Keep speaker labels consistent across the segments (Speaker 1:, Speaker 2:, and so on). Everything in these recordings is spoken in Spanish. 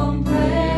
Speaker 1: y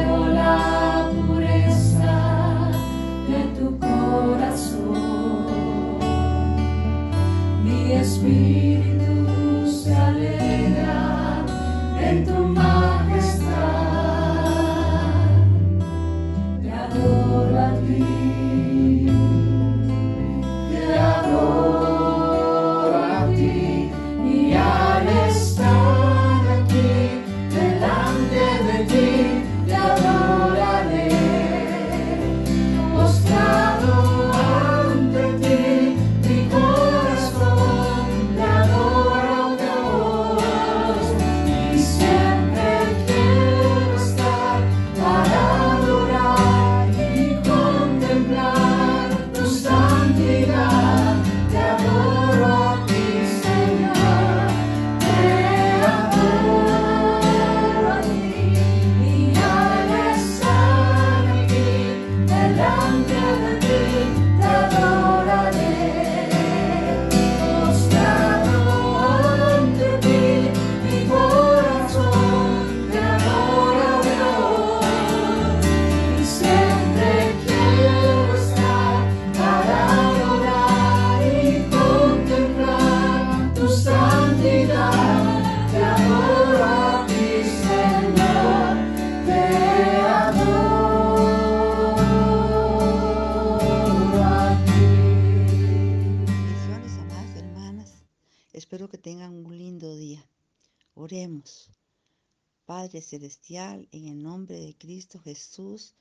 Speaker 2: Padre Celestial, en el nombre de Cristo Jesús,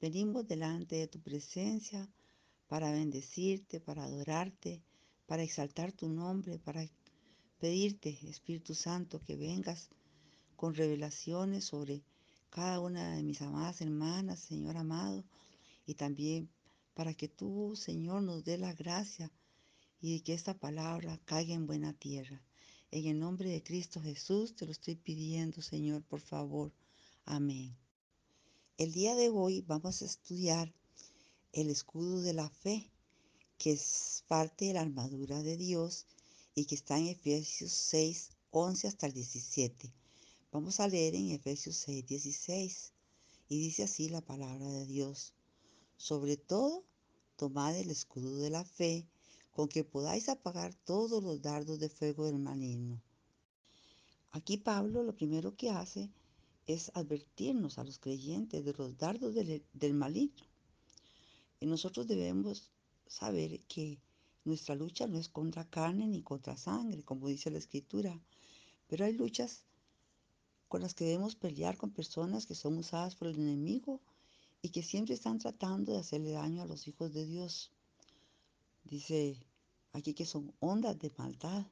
Speaker 2: venimos delante de tu presencia para bendecirte, para adorarte, para exaltar tu nombre, para pedirte, Espíritu Santo, que vengas con revelaciones sobre cada una de mis amadas hermanas, Señor amado, y también para que tú, Señor, nos dé la gracia y que esta palabra caiga en buena tierra. En el nombre de Cristo Jesús te lo estoy pidiendo, Señor, por favor. Amén. El día de hoy vamos a estudiar el escudo de la fe, que es parte de la armadura de Dios y que está en Efesios 6, 11 hasta el 17. Vamos a leer en Efesios 6, 16 y dice así la palabra de Dios. Sobre todo, tomad el escudo de la fe con que podáis apagar todos los dardos de fuego del maligno. Aquí Pablo lo primero que hace es advertirnos a los creyentes de los dardos del, del maligno. Y nosotros debemos saber que nuestra lucha no es contra carne ni contra sangre, como dice la escritura, pero hay luchas con las que debemos pelear con personas que son usadas por el enemigo y que siempre están tratando de hacerle daño a los hijos de Dios. Dice aquí que son ondas de maldad.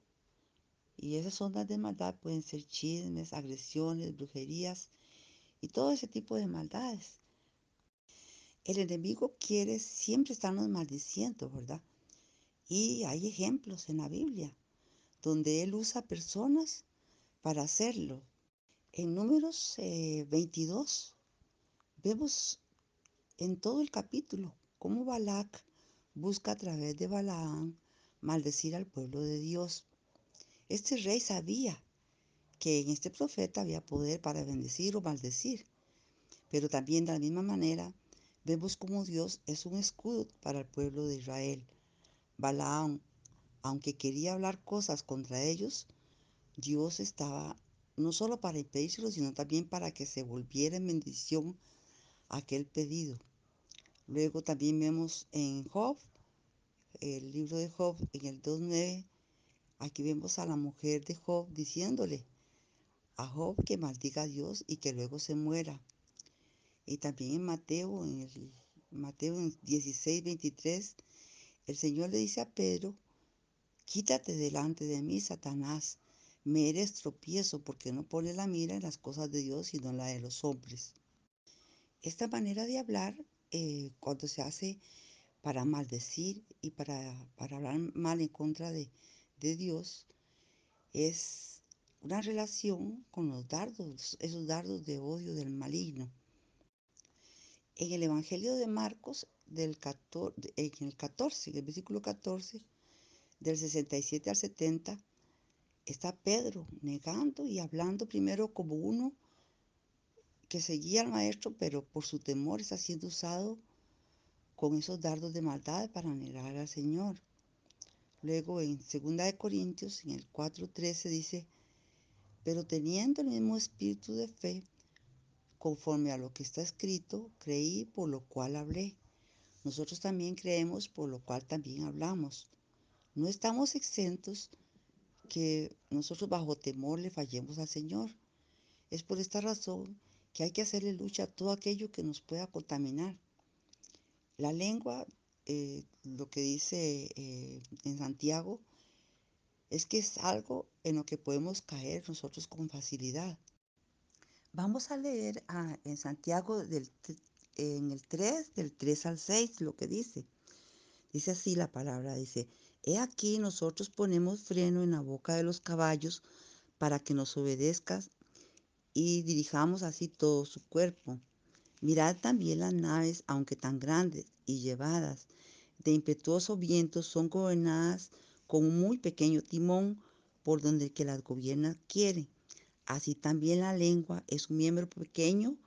Speaker 2: Y esas ondas de maldad pueden ser chismes, agresiones, brujerías y todo ese tipo de maldades. El enemigo quiere siempre estarnos maldiciendo, ¿verdad? Y hay ejemplos en la Biblia donde él usa personas para hacerlo. En números eh, 22 vemos en todo el capítulo cómo Balac busca a través de Balaam maldecir al pueblo de Dios. Este rey sabía que en este profeta había poder para bendecir o maldecir, pero también de la misma manera vemos como Dios es un escudo para el pueblo de Israel. Balaam, aunque quería hablar cosas contra ellos, Dios estaba no solo para impedírselo, sino también para que se volviera en bendición aquel pedido. Luego también vemos en Job, el libro de Job, en el 2.9, aquí vemos a la mujer de Job diciéndole a Job que maldiga a Dios y que luego se muera. Y también en Mateo, en el Mateo 16.23, el Señor le dice a Pedro, quítate delante de mí, Satanás, me eres tropiezo porque no pones la mira en las cosas de Dios, sino en la de los hombres. Esta manera de hablar, eh, cuando se hace para maldecir y para, para hablar mal en contra de, de Dios, es una relación con los dardos, esos dardos de odio del maligno. En el Evangelio de Marcos, del 14, en el 14, en el versículo 14, del 67 al 70, está Pedro negando y hablando primero como uno que seguía al maestro, pero por su temor está siendo usado con esos dardos de maldad para negar al Señor. Luego en 2 de Corintios, en el 4:13 dice, pero teniendo el mismo espíritu de fe, conforme a lo que está escrito, creí por lo cual hablé. Nosotros también creemos por lo cual también hablamos. No estamos exentos que nosotros bajo temor le fallemos al Señor. Es por esta razón que hay que hacerle lucha a todo aquello que nos pueda contaminar. La lengua, eh, lo que dice eh, en Santiago, es que es algo en lo que podemos caer nosotros con facilidad. Vamos a leer a, en Santiago del, en el 3, del 3 al 6, lo que dice. Dice así la palabra, dice, He aquí nosotros ponemos freno en la boca de los caballos para que nos obedezcas y dirijamos así todo su cuerpo. Mirad también las naves, aunque tan grandes y llevadas de impetuoso viento, son gobernadas con un muy pequeño timón por donde el que las gobierna quiere. Así también la lengua es un miembro pequeño,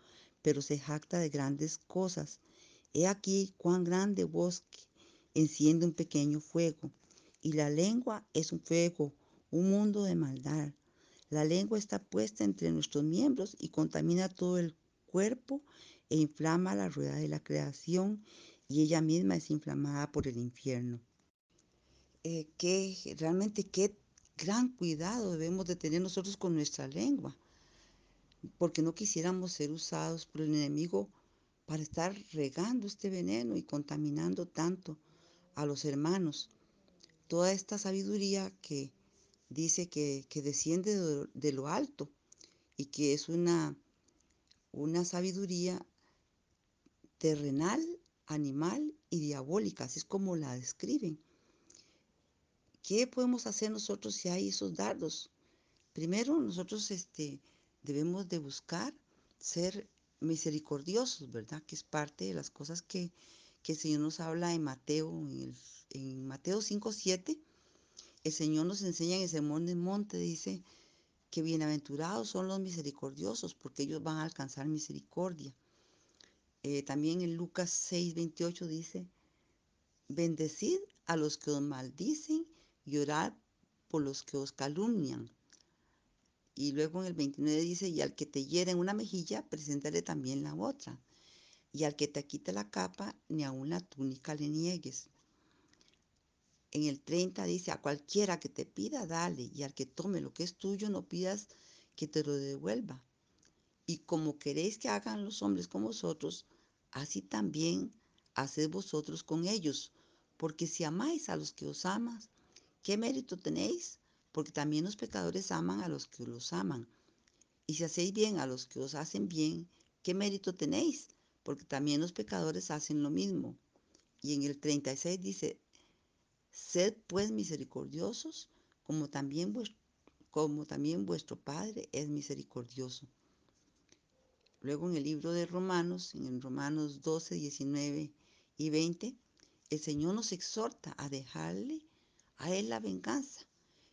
Speaker 2: pero se jacta de grandes cosas. He aquí cuán grande bosque enciende un pequeño fuego. Y la lengua es un fuego, un mundo de maldad. La lengua está puesta entre nuestros miembros y contamina todo el cuerpo e inflama la rueda de la creación y ella misma es inflamada por el infierno. Eh, que realmente qué gran cuidado debemos de tener nosotros con nuestra lengua, porque no quisiéramos ser usados por el enemigo para estar regando este veneno y contaminando tanto a los hermanos. Toda esta sabiduría que dice que, que desciende de, lo alto y que es una, una sabiduría terrenal, animal y diabólica, así es como la describen. ¿Qué podemos hacer nosotros si hay esos dardos? Primero, nosotros este, debemos de buscar ser misericordiosos, ¿verdad? Que es parte de las cosas que, que el Señor nos habla en Mateo, en, Mateo 5, 7 el Señor nos enseña en el Sermón del Monte, dice que bienaventurados son los misericordiosos, porque ellos van a alcanzar misericordia. Eh, también en Lucas 6, 28 dice, bendecid a los que os maldicen y orad por los que os calumnian. Y luego en el 29 dice, y al que te hiera en una mejilla, preséntale también la otra. Y al que te quite la capa, ni aun la túnica le niegues. En el 30 dice, a cualquiera que te pida, dale, y al que tome lo que es tuyo, no pidas que te lo devuelva. Y como queréis que hagan los hombres con vosotros, así también haced vosotros con ellos. Porque si amáis a los que os aman, ¿qué mérito tenéis? Porque también los pecadores aman a los que los aman. Y si hacéis bien a los que os hacen bien, ¿qué mérito tenéis? Porque también los pecadores hacen lo mismo. Y en el 36 dice, Sed pues misericordiosos, como también, vuestro, como también vuestro Padre es misericordioso. Luego en el libro de Romanos, en Romanos 12, 19 y 20, el Señor nos exhorta a dejarle a Él la venganza.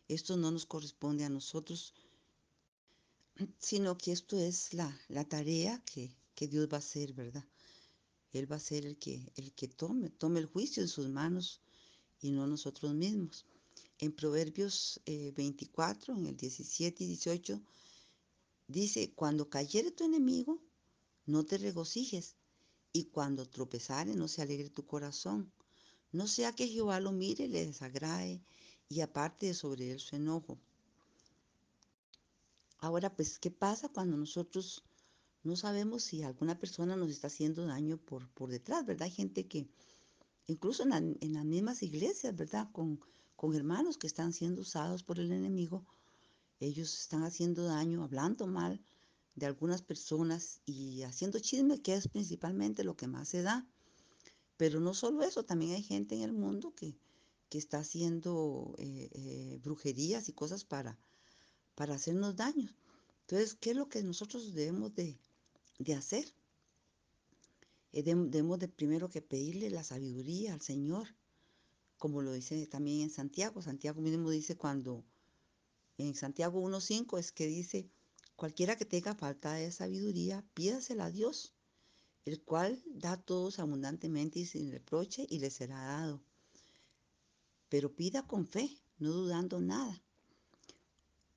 Speaker 2: Esto no nos corresponde a nosotros, sino que esto es la, la tarea que, que, Dios va a hacer, ¿verdad? Él va a ser el que, el que tome, tome el juicio en sus manos y no nosotros mismos. En Proverbios eh, 24, en el 17 y 18, dice, cuando cayere tu enemigo, no te regocijes, y cuando tropezare, no se alegre tu corazón. No sea que Jehová lo mire, le desagrade, y aparte de sobre él su enojo. Ahora, pues, ¿qué pasa cuando nosotros no sabemos si alguna persona nos está haciendo daño por, por detrás, verdad? Gente que, incluso en, en las mismas iglesias, ¿verdad? Con, con hermanos que están siendo usados por el enemigo, ellos están haciendo daño, hablando mal de algunas personas y haciendo chisme, que es principalmente lo que más se da. Pero no solo eso, también hay gente en el mundo que, que está haciendo eh, eh, brujerías y cosas para, para hacernos daño. Entonces, ¿qué es lo que nosotros debemos de, de hacer? Eh, debemos de primero que pedirle la sabiduría al Señor, como lo dice también en Santiago. Santiago mismo dice cuando, en Santiago 1.5 es que dice, cualquiera que tenga falta de sabiduría, pídasela a Dios, el cual da a todos abundantemente y sin reproche y le será dado. Pero pida con fe, no dudando nada.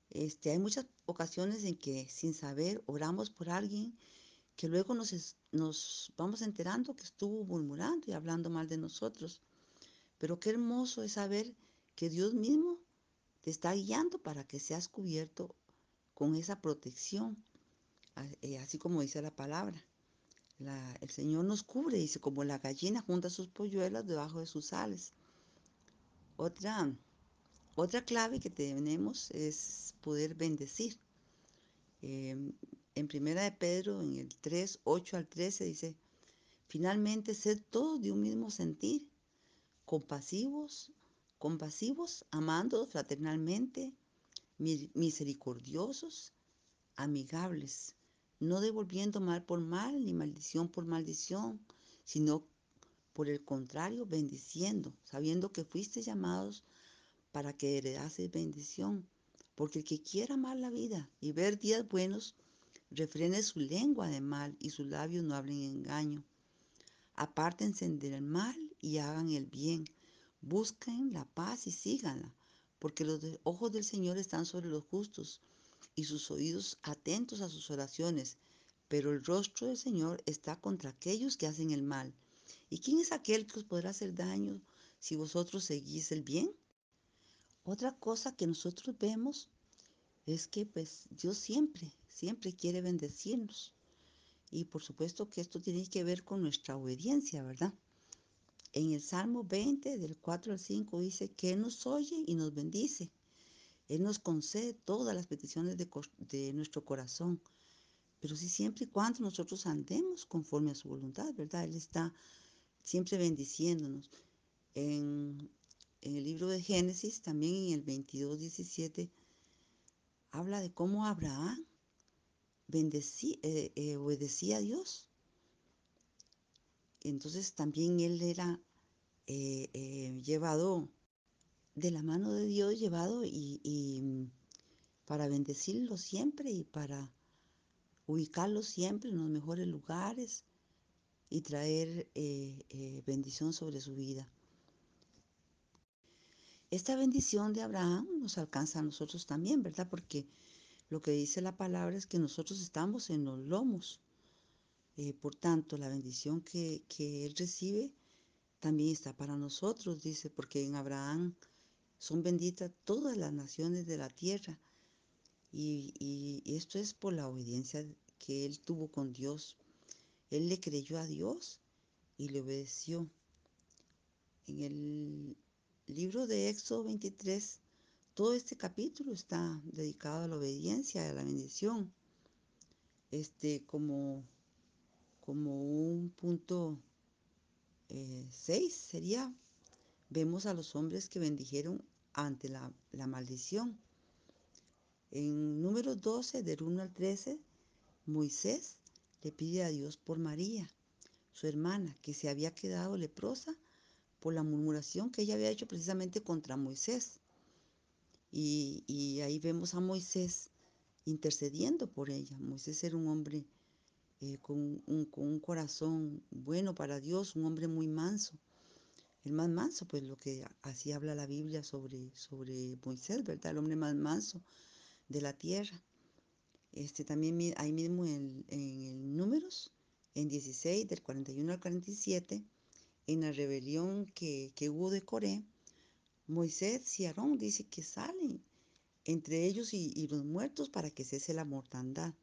Speaker 2: Este, hay muchas ocasiones en que sin saber oramos por alguien que luego nos, nos vamos enterando que estuvo murmurando y hablando mal de nosotros. Pero qué hermoso es saber que Dios mismo está guiando para que seas cubierto con esa protección, eh, así como dice la palabra. La, el Señor nos cubre, dice, como la gallina junta sus polluelas debajo de sus alas. Otra, otra clave que tenemos es poder bendecir. Eh, en primera de Pedro, en el 3, 8 al 13, dice, finalmente, sed todos de un mismo sentir, compasivos, compasivos, amando fraternalmente, misericordiosos, amigables, no devolviendo mal por mal, ni maldición por maldición, sino por el contrario, bendiciendo, sabiendo que fuiste llamados para que heredases bendición. Porque el que quiera amar la vida y ver días buenos, refrene su lengua de mal y sus labios no hablen engaño. Apártense del mal y hagan el bien. Busquen la paz y síganla, porque los ojos del Señor están sobre los justos y sus oídos atentos a sus oraciones, pero el rostro del Señor está contra aquellos que hacen el mal. ¿Y quién es aquel que os podrá hacer daño si vosotros seguís el bien? Otra cosa que nosotros vemos es que pues Dios siempre, siempre quiere bendecirnos. Y por supuesto que esto tiene que ver con nuestra obediencia, ¿verdad? En el Salmo 20, del 4 al 5, dice que Él nos oye y nos bendice. Él nos concede todas las peticiones de, nuestro corazón. Pero sí siempre y cuando nosotros andemos conforme a su voluntad, ¿verdad? Él está siempre bendiciéndonos. En, en el libro de Génesis, también en el 22, 17, habla de cómo Abraham bendecí, eh, eh, obedecía a Dios. Entonces también él era eh, eh, llevado de la mano de Dios, llevado y, y, para bendecirlo siempre y para ubicarlo siempre en los mejores lugares y traer eh, bendición sobre su vida. Esta bendición de Abraham nos alcanza a nosotros también, ¿verdad? Porque lo que dice la palabra es que nosotros estamos en los lomos. Eh, por tanto, la bendición que, que, él recibe también está para nosotros, dice, porque en Abraham son benditas todas las naciones de la tierra. Y, y, esto es por la obediencia que él tuvo con Dios. Él le creyó a Dios y le obedeció. En el libro de Éxodo 23, todo este capítulo está dedicado a la obediencia, a la bendición. Este, como, como un punto 6 eh, sería, vemos a los hombres que bendijeron ante la, la maldición. En número 12, del 1 al 13, Moisés le pide a Dios por María, su hermana, que se había quedado leprosa por la murmuración que ella había hecho precisamente contra Moisés. Y, y ahí vemos a Moisés intercediendo por ella. Moisés era un hombre eh, con, un, corazón bueno para Dios, un hombre muy manso. El más manso, pues lo que así habla la Biblia sobre, sobre Moisés, ¿verdad? El hombre más manso de la tierra. Este, también ahí mismo en, en Números, en 16, del 41 al 47, en la rebelión que, que hubo de Coré, Moisés y Aarón dice que salen entre ellos y, y, los muertos para que cese la mortandad.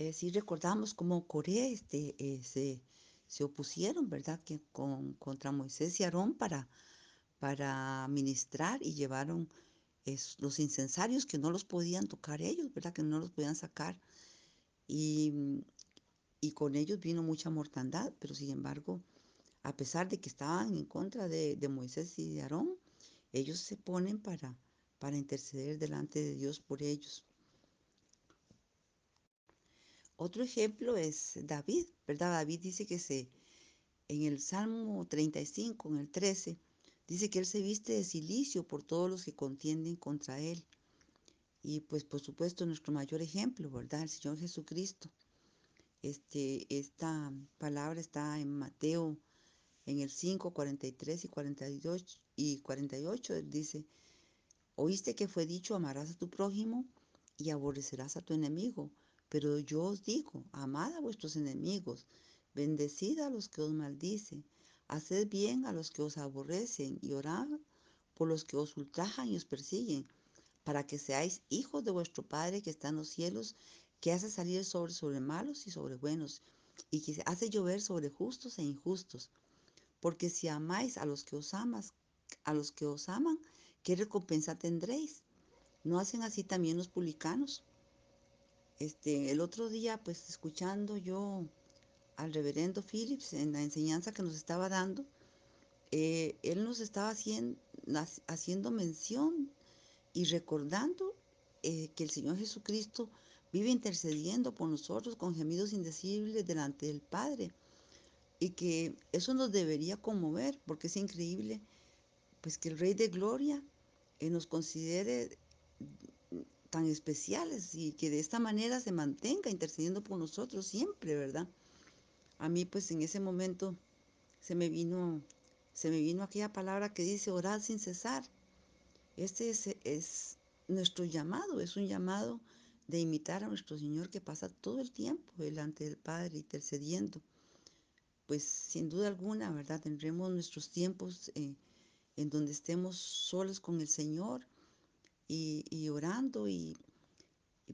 Speaker 2: Eh, si recordamos cómo Coré este, eh, se, se, opusieron, ¿verdad?, que con, contra Moisés y Aarón para, para ministrar y llevaron los incensarios que no los podían tocar ellos, ¿verdad?, que no los podían sacar. Y, y con ellos vino mucha mortandad, pero sin embargo, a pesar de que estaban en contra de, de Moisés y de Aarón, ellos se ponen para, para interceder delante de Dios por ellos. Otro ejemplo es David, ¿verdad? David dice que se, en el Salmo 35, en el 13, dice que él se viste de silicio por todos los que contienden contra él. Y pues por supuesto nuestro mayor ejemplo, ¿verdad? El Señor Jesucristo. Este, esta palabra está en Mateo en el 5, 43 y 42 y 48. Dice, oíste que fue dicho, amarás a tu prójimo y aborrecerás a tu enemigo. Pero yo os digo, amad a vuestros enemigos, bendecid a los que os maldicen, haced bien a los que os aborrecen y orad por los que os ultrajan y os persiguen, para que seáis hijos de vuestro Padre que está en los cielos, que hace salir sobre sobre malos y sobre buenos, y que hace llover sobre justos e injustos. Porque si amáis a los que os amas, a los que os aman, ¿qué recompensa tendréis? ¿No hacen así también los publicanos? Este, el otro día, pues escuchando yo al reverendo Phillips en la enseñanza que nos estaba dando, eh, él nos estaba haciendo, haciendo mención y recordando eh, que el Señor Jesucristo vive intercediendo por nosotros con gemidos indecibles delante del Padre y que eso nos debería conmover porque es increíble pues que el Rey de Gloria eh, nos considere tan especiales y que de esta manera se mantenga intercediendo por nosotros siempre, ¿verdad? A mí pues en ese momento se me vino se me vino aquella palabra que dice orar sin cesar. Este es, es nuestro llamado, es un llamado de imitar a nuestro Señor que pasa todo el tiempo delante del Padre intercediendo. Pues sin duda alguna, ¿verdad? Tendremos nuestros tiempos eh, en donde estemos solos con el Señor y, orando, y,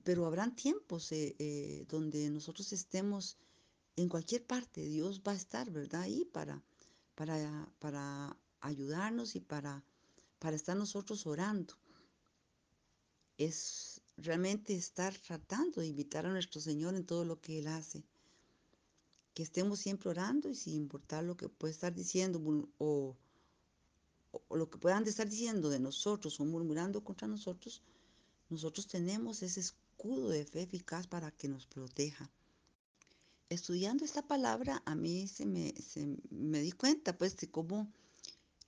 Speaker 2: pero habrán tiempos eh, eh, donde nosotros estemos en cualquier parte, Dios va a estar, ¿verdad? Ahí para, para, para ayudarnos y para, para estar nosotros orando. Es realmente estar tratando de invitar a nuestro Señor en todo lo que Él hace. Que estemos siempre orando y sin importar lo que pueda estar diciendo o, o lo que puedan estar diciendo de nosotros o murmurando contra nosotros, nosotros tenemos ese escudo de fe eficaz para que nos proteja. Estudiando esta palabra, a mí se me, se, me di cuenta pues de cómo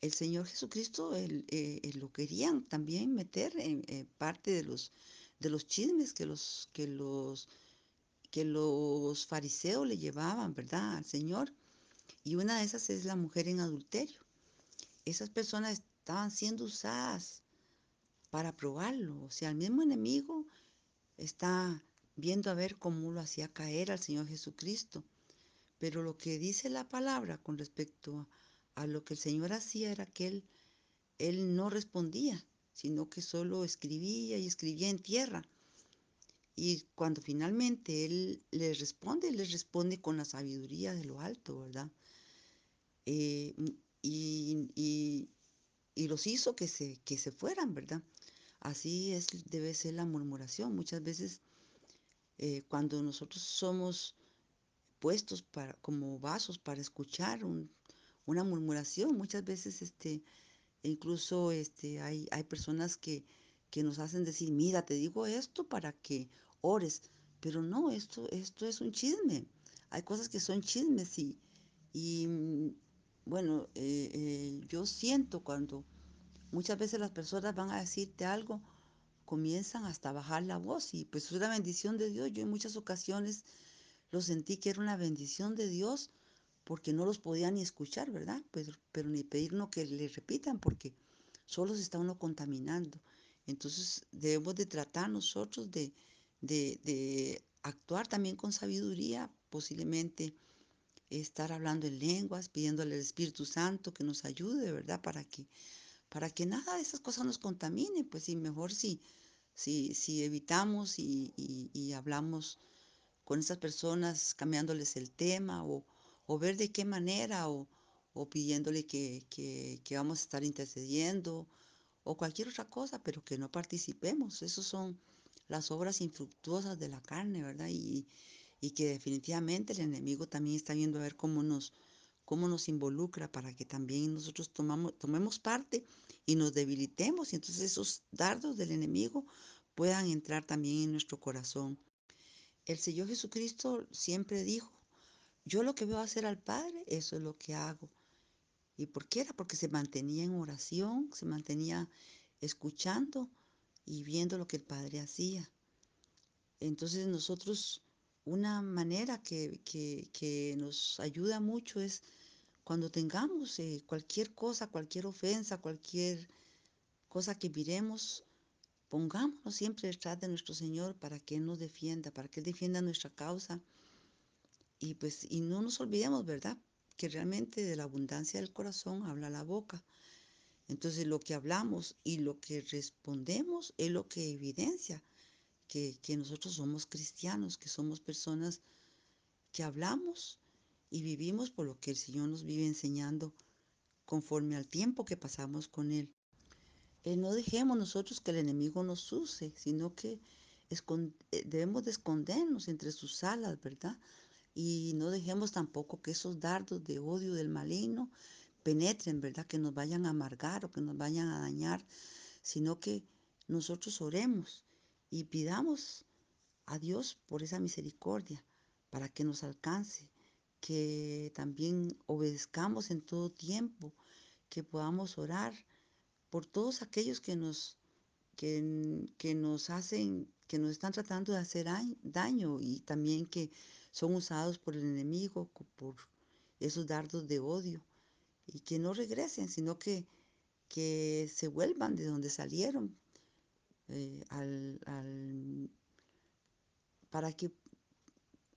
Speaker 2: el Señor Jesucristo él, eh, él lo querían también meter en, en, parte de los, de los chismes que los, que, los, que los fariseos le llevaban, ¿verdad? Al Señor. Y una de esas es la mujer en adulterio esas personas estaban siendo usadas para probarlo. O sea, el mismo enemigo está viendo a ver cómo lo hacía caer al Señor Jesucristo. Pero lo que dice la palabra con respecto a, lo que el Señor hacía era que él, él no respondía, sino que solo escribía y escribía en tierra. Y cuando finalmente Él les responde, les responde con la sabiduría de lo alto, ¿verdad? Eh, y, y, y, los hizo que se, que se fueran, ¿verdad? Así es, debe ser la murmuración. Muchas veces eh, cuando nosotros somos puestos para, como vasos para escuchar un, una murmuración, muchas veces este, incluso este, hay, hay personas que, que nos hacen decir, mira, te digo esto para que ores, pero no, esto, esto es un chisme. Hay cosas que son chismes y, y bueno, eh, eh, yo siento cuando muchas veces las personas van a decirte algo, comienzan hasta bajar la voz y pues es una bendición de Dios. Yo en muchas ocasiones lo sentí que era una bendición de Dios porque no los podía ni escuchar, ¿verdad? Pero, pero ni pedirnos que le repitan porque solo se está uno contaminando. Entonces debemos de tratar nosotros de, de, de actuar también con sabiduría, posiblemente estar hablando en lenguas, pidiéndole al Espíritu Santo que nos ayude, ¿verdad? Para que, para que nada de esas cosas nos contamine, pues sí, mejor si, si, si evitamos y, y, y hablamos con esas personas, cambiándoles el tema o, o ver de qué manera o, o pidiéndole que, que, que, vamos a estar intercediendo o cualquier otra cosa, pero que no participemos. Esas son las obras infructuosas de la carne, ¿verdad? Y, y que definitivamente el enemigo también está viendo a ver cómo nos, cómo nos involucra para que también nosotros tomamos, tomemos parte y nos debilitemos y entonces esos dardos del enemigo puedan entrar también en nuestro corazón. El Señor Jesucristo siempre dijo, yo lo que veo hacer al Padre, eso es lo que hago. ¿Y por qué era? Porque se mantenía en oración, se mantenía escuchando y viendo lo que el Padre hacía. Entonces nosotros, una manera que, que, nos ayuda mucho es cuando tengamos eh, cualquier cosa, cualquier ofensa, cualquier cosa que miremos, pongámonos siempre detrás de nuestro Señor para que Él nos defienda, para que Él defienda nuestra causa. Y pues, y no nos olvidemos, ¿verdad? Que realmente de la abundancia del corazón habla la boca. Entonces lo que hablamos y lo que respondemos es lo que evidencia que, que nosotros somos cristianos, que somos personas que hablamos y vivimos por lo que el Señor nos vive enseñando conforme al tiempo que pasamos con Él. Eh, no dejemos nosotros que el enemigo nos use, sino que eh, debemos de escondernos entre sus alas, ¿verdad? Y no dejemos tampoco que esos dardos de odio del maligno penetren, ¿verdad? Que nos vayan a amargar o que nos vayan a dañar, sino que nosotros oremos y pidamos a Dios por esa misericordia para que nos alcance que también obedezcamos en todo tiempo, que podamos orar por todos aquellos que nos, que, que nos hacen, que nos están tratando de hacer daño y también que son usados por el enemigo, por esos dardos de odio y que no regresen, sino que, que se vuelvan de donde salieron eh, para que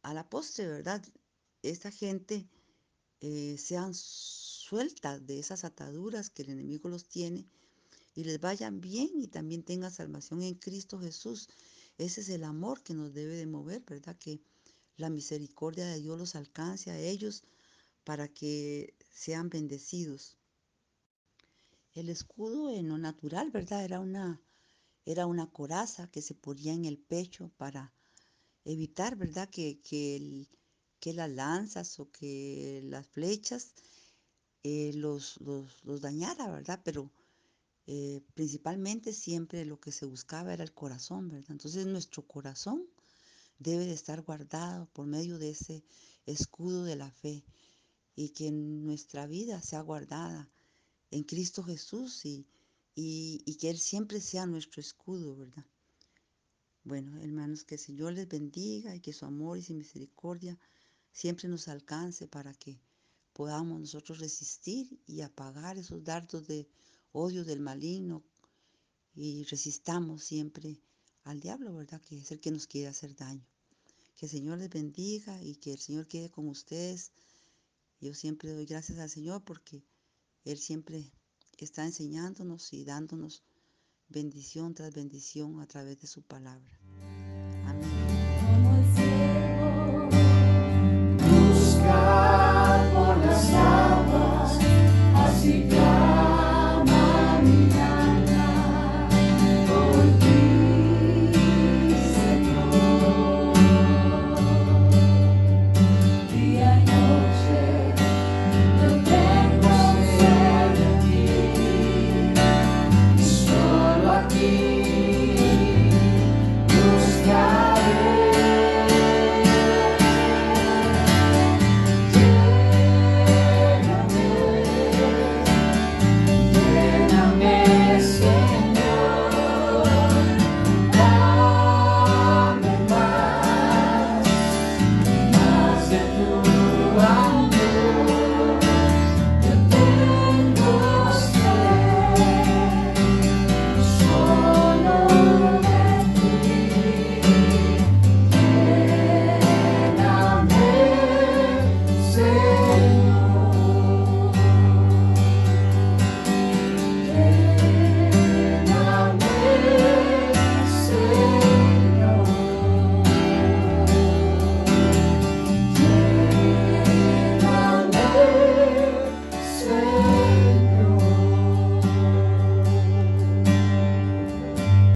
Speaker 2: a la postre, ¿verdad? esta gente eh, sean sueltas de esas ataduras que el enemigo los tiene y les vayan bien y también tengan salvación en Cristo Jesús. Ese es el amor que nos debe de mover, ¿verdad? Que la misericordia de Dios los alcance a ellos para que sean bendecidos. El escudo en lo natural, ¿verdad? Era una, era una coraza que se ponía en el pecho para evitar, ¿verdad? Que, que el, que las lanzas o que las flechas eh, los, los, los, dañara, ¿verdad? Pero eh, principalmente siempre lo que se buscaba era el corazón, ¿verdad? Entonces nuestro corazón debe de estar guardado por medio de ese escudo de la fe y que nuestra vida sea guardada en Cristo Jesús y, y, que Él siempre sea nuestro escudo, ¿verdad? Bueno, hermanos, que el Señor les bendiga y que su amor y su misericordia siempre nos alcance para que podamos nosotros resistir y apagar esos dardos de odio del maligno y resistamos siempre al diablo, ¿verdad? Que es el que nos quiere hacer daño. Que el Señor les bendiga y que el Señor quede con ustedes. Yo siempre doy gracias al Señor porque Él siempre está enseñándonos y dándonos bendición tras bendición a través de su palabra.